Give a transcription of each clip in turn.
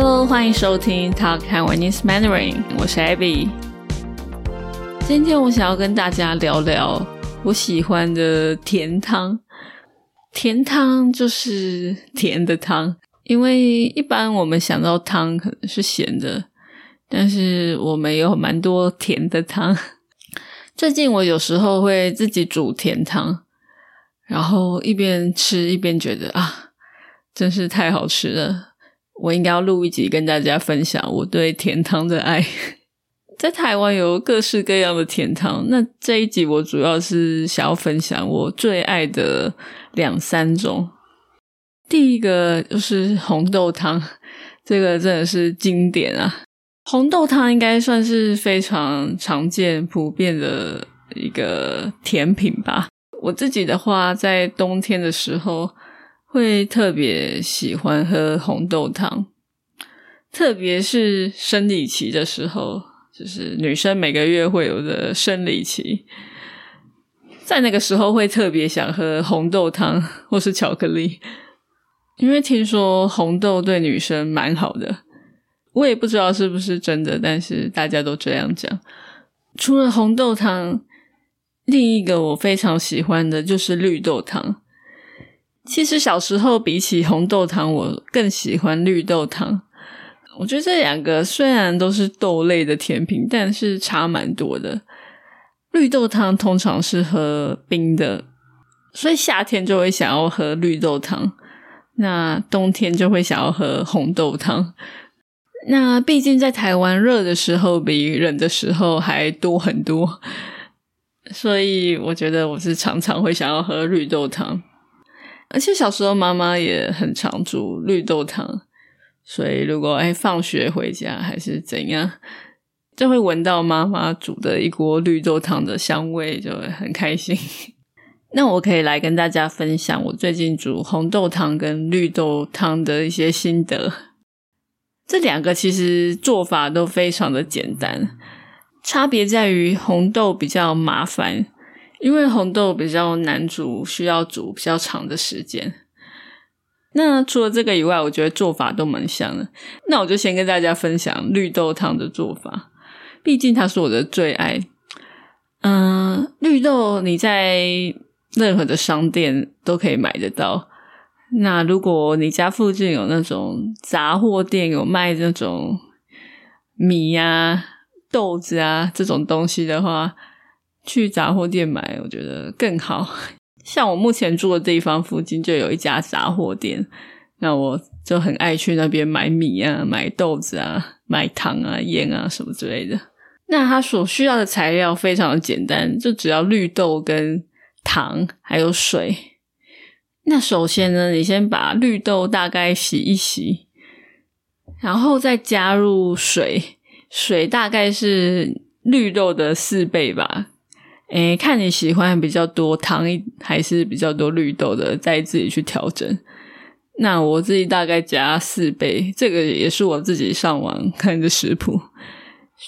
Hello，欢迎收听 Talk Taiwanese Mandarin，我是 Abby。今天我想要跟大家聊聊我喜欢的甜汤。甜汤就是甜的汤，因为一般我们想到汤可能是咸的，但是我们有蛮多甜的汤。最近我有时候会自己煮甜汤，然后一边吃一边觉得啊，真是太好吃了。我应该要录一集跟大家分享我对甜汤的爱。在台湾有各式各样的甜汤，那这一集我主要是想要分享我最爱的两三种。第一个就是红豆汤，这个真的是经典啊！红豆汤应该算是非常常见、普遍的一个甜品吧。我自己的话，在冬天的时候会特别喜欢喝红豆汤，特别是生理期的时候，就是女生每个月会有的生理期，在那个时候会特别想喝红豆汤或是巧克力，因为听说红豆对女生蛮好的。我也不知道是不是真的，但是大家都这样讲。除了红豆汤，另一个我非常喜欢的就是绿豆汤。其实小时候比起红豆汤，我更喜欢绿豆汤。我觉得这两个虽然都是豆类的甜品，但是差蛮多的。绿豆汤通常是喝冰的，所以夏天就会想要喝绿豆汤，那冬天就会想要喝红豆汤。那毕竟在台湾热的时候比冷的时候还多很多，所以我觉得我是常常会想要喝绿豆汤，而且小时候妈妈也很常煮绿豆汤，所以如果哎放学回家还是怎样，就会闻到妈妈煮的一锅绿豆汤的香味，就会很开心。那我可以来跟大家分享我最近煮红豆汤跟绿豆汤的一些心得。这两个其实做法都非常的简单，差别在于红豆比较麻烦，因为红豆比较难煮，需要煮比较长的时间。那除了这个以外，我觉得做法都蛮像的。那我就先跟大家分享绿豆汤的做法，毕竟它是我的最爱。嗯，绿豆你在任何的商店都可以买得到。那如果你家附近有那种杂货店，有卖那种米呀、豆子啊这种东西的话，去杂货店买，我觉得更好。像我目前住的地方附近就有一家杂货店，那我就很爱去那边买米啊、买豆子啊、买糖啊、盐啊什么之类的。那它所需要的材料非常的简单，就只要绿豆跟糖还有水。那首先呢，你先把绿豆大概洗一洗，然后再加入水，水大概是绿豆的四倍吧。诶，看你喜欢比较多糖一还是比较多绿豆的，再自己去调整。那我自己大概加四倍，这个也是我自己上网看的食谱，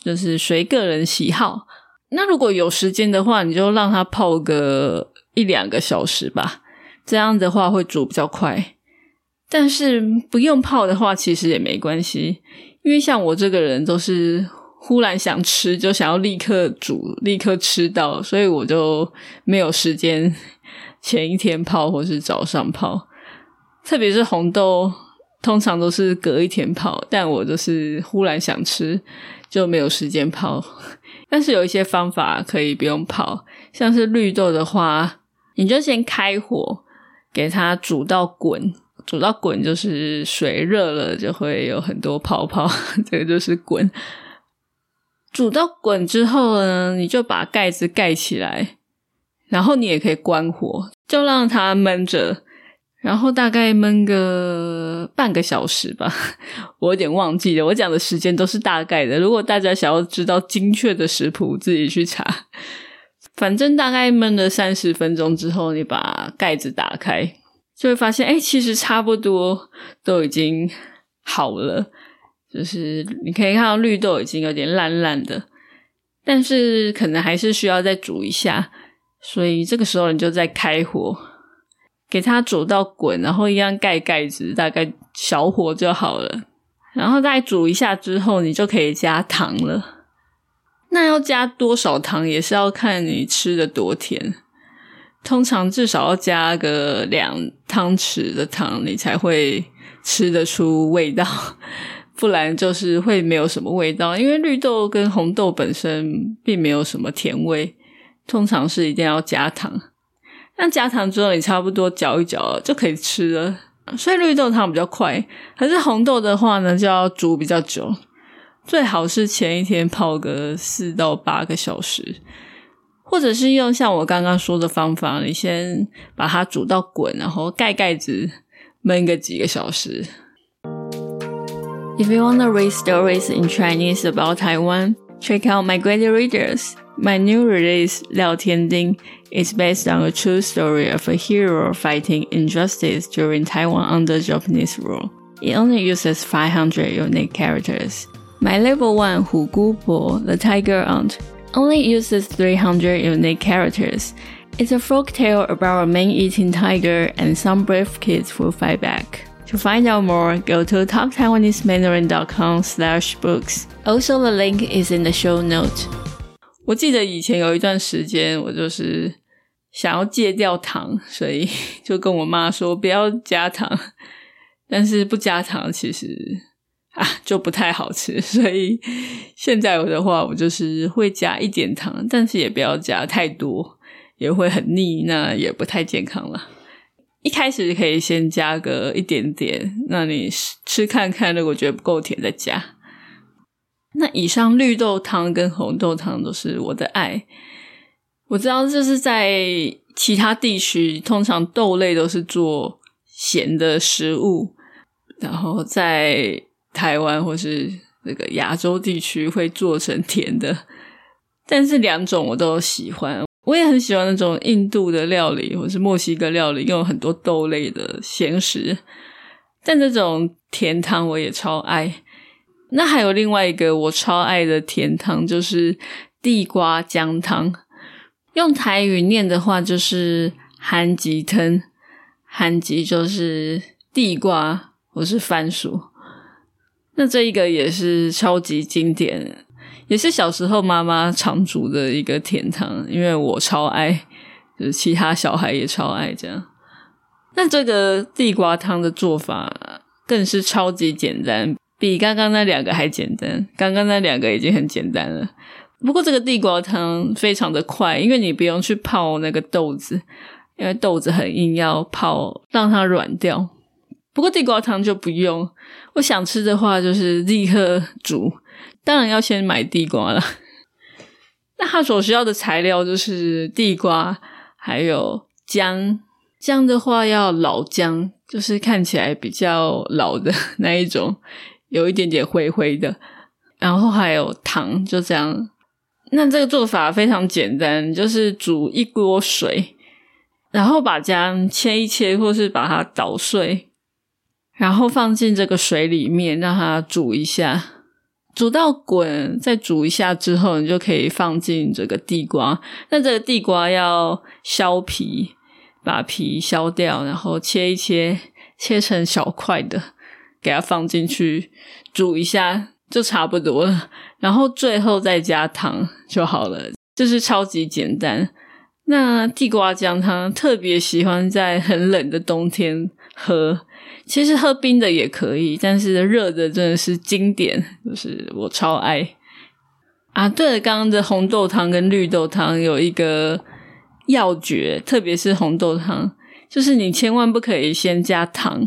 就是随个人喜好。那如果有时间的话，你就让它泡个一两个小时吧。这样的话会煮比较快，但是不用泡的话其实也没关系，因为像我这个人都是忽然想吃就想要立刻煮立刻吃到，所以我就没有时间前一天泡或是早上泡。特别是红豆，通常都是隔一天泡，但我就是忽然想吃就没有时间泡。但是有一些方法可以不用泡，像是绿豆的话，你就先开火。给它煮到滚，煮到滚就是水热了就会有很多泡泡，这个就是滚。煮到滚之后呢，你就把盖子盖起来，然后你也可以关火，就让它焖着，然后大概焖个半个小时吧。我有点忘记了，我讲的时间都是大概的。如果大家想要知道精确的食谱，自己去查。反正大概焖了三十分钟之后，你把盖子打开，就会发现，哎，其实差不多都已经好了。就是你可以看到绿豆已经有点烂烂的，但是可能还是需要再煮一下。所以这个时候你就再开火，给它煮到滚，然后一样盖盖子，大概小火就好了。然后再煮一下之后，你就可以加糖了。那要加多少糖也是要看你吃的多甜，通常至少要加个两汤匙的糖，你才会吃得出味道，不然就是会没有什么味道。因为绿豆跟红豆本身并没有什么甜味，通常是一定要加糖。那加糖之后，你差不多搅一搅就可以吃了。所以绿豆汤比较快，可是红豆的话呢，就要煮比较久。最好是前一天泡个四到八个小时，或者是用像我刚刚说的方法，你先把它煮到滚，然后盖盖子焖个几个小时。If you want to read stories in Chinese about Taiwan, check out my great readers. My new release, Liao Tianding, is based on a true story of a hero fighting injustice during Taiwan under Japanese rule. It only uses 500 unique characters. My level 1 Hu Gu Po, the tiger aunt, only uses 300 unique characters. It's a folk tale about a man-eating tiger and some brave kids who fight back. To find out more, go to talktaiwanesemandarin.com slash books. Also, the link is in the show note. 我记得以前有一段时间，我就是想要戒掉糖，所以就跟我妈说不要加糖。但是不加糖其实啊，就不太好吃，所以现在我的话，我就是会加一点糖，但是也不要加太多，也会很腻，那也不太健康了。一开始可以先加个一点点，那你吃看看，如果觉得不够甜再加。那以上绿豆汤跟红豆汤都是我的爱。我知道这是在其他地区，通常豆类都是做咸的食物，然后在。台湾或是那个亚洲地区会做成甜的，但是两种我都喜欢。我也很喜欢那种印度的料理或是墨西哥料理，用很多豆类的咸食。但这种甜汤我也超爱。那还有另外一个我超爱的甜汤，就是地瓜姜汤。用台语念的话就是“韩吉汤”，韩吉就是地瓜或是番薯。那这一个也是超级经典，也是小时候妈妈常煮的一个甜汤，因为我超爱，就是其他小孩也超爱这样。那这个地瓜汤的做法更是超级简单，比刚刚那两个还简单。刚刚那两个已经很简单了，不过这个地瓜汤非常的快，因为你不用去泡那个豆子，因为豆子很硬，要泡让它软掉。不过地瓜汤就不用，我想吃的话就是立刻煮，当然要先买地瓜了。那它所需要的材料就是地瓜，还有姜。姜的话要老姜，就是看起来比较老的那一种，有一点点灰灰的。然后还有糖，就这样。那这个做法非常简单，就是煮一锅水，然后把姜切一切，或是把它捣碎。然后放进这个水里面，让它煮一下，煮到滚，再煮一下之后，你就可以放进这个地瓜。那这个地瓜要削皮，把皮削掉，然后切一切，切成小块的，给它放进去煮一下，就差不多了。然后最后再加糖就好了，就是超级简单。那地瓜姜汤特别喜欢在很冷的冬天喝。其实喝冰的也可以，但是热的真的是经典，就是我超爱啊！对了，刚刚的红豆汤跟绿豆汤有一个要诀，特别是红豆汤，就是你千万不可以先加糖，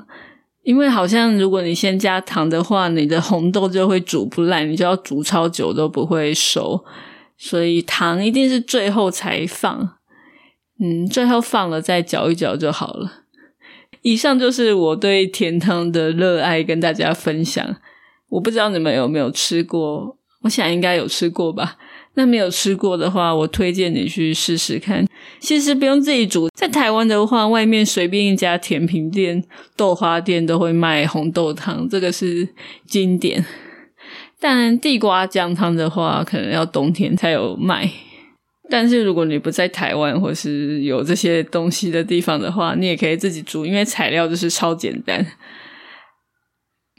因为好像如果你先加糖的话，你的红豆就会煮不烂，你就要煮超久都不会熟，所以糖一定是最后才放，嗯，最后放了再搅一搅就好了。以上就是我对甜汤的热爱，跟大家分享。我不知道你们有没有吃过，我想应该有吃过吧。那没有吃过的话，我推荐你去试试看。其实不用自己煮，在台湾的话，外面随便一家甜品店、豆花店都会卖红豆汤，这个是经典。但地瓜姜汤的话，可能要冬天才有卖。但是如果你不在台湾或是有这些东西的地方的话，你也可以自己煮，因为材料就是超简单。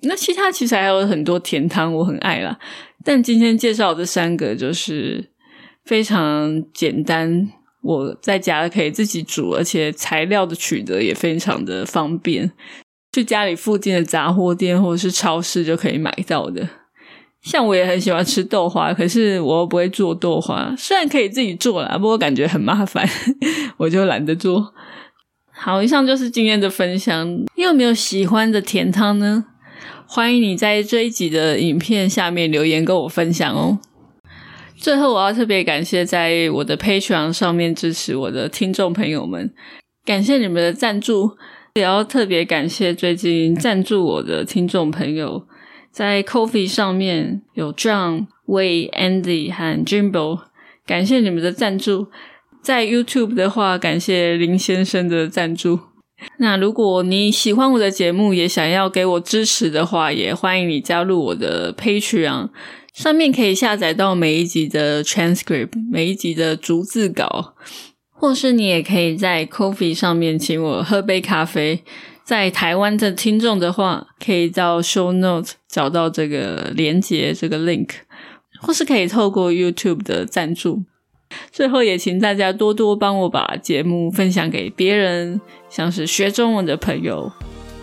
那其他其实还有很多甜汤，我很爱啦。但今天介绍这三个就是非常简单，我在家可以自己煮，而且材料的取得也非常的方便，去家里附近的杂货店或者是超市就可以买到的。像我也很喜欢吃豆花，可是我又不会做豆花，虽然可以自己做啦，不过感觉很麻烦，我就懒得做。好，以上就是今天的分享。你有没有喜欢的甜汤呢？欢迎你在这一集的影片下面留言跟我分享哦。最后，我要特别感谢在我的 Patreon 上面支持我的听众朋友们，感谢你们的赞助，也要特别感谢最近赞助我的听众朋友。在 Coffee 上面有 John、Way、Andy 和 Jimbo，感谢你们的赞助。在 YouTube 的话，感谢林先生的赞助。那如果你喜欢我的节目，也想要给我支持的话，也欢迎你加入我的 Patreon，上面可以下载到每一集的 transcript，每一集的逐字稿，或是你也可以在 Coffee 上面请我喝杯咖啡。在台湾的听众的话，可以到 Show Note 找到这个连接，这个 link，或是可以透过 YouTube 的赞助。最后，也请大家多多帮我把节目分享给别人，像是学中文的朋友。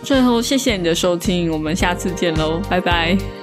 最后，谢谢你的收听，我们下次见喽，拜拜。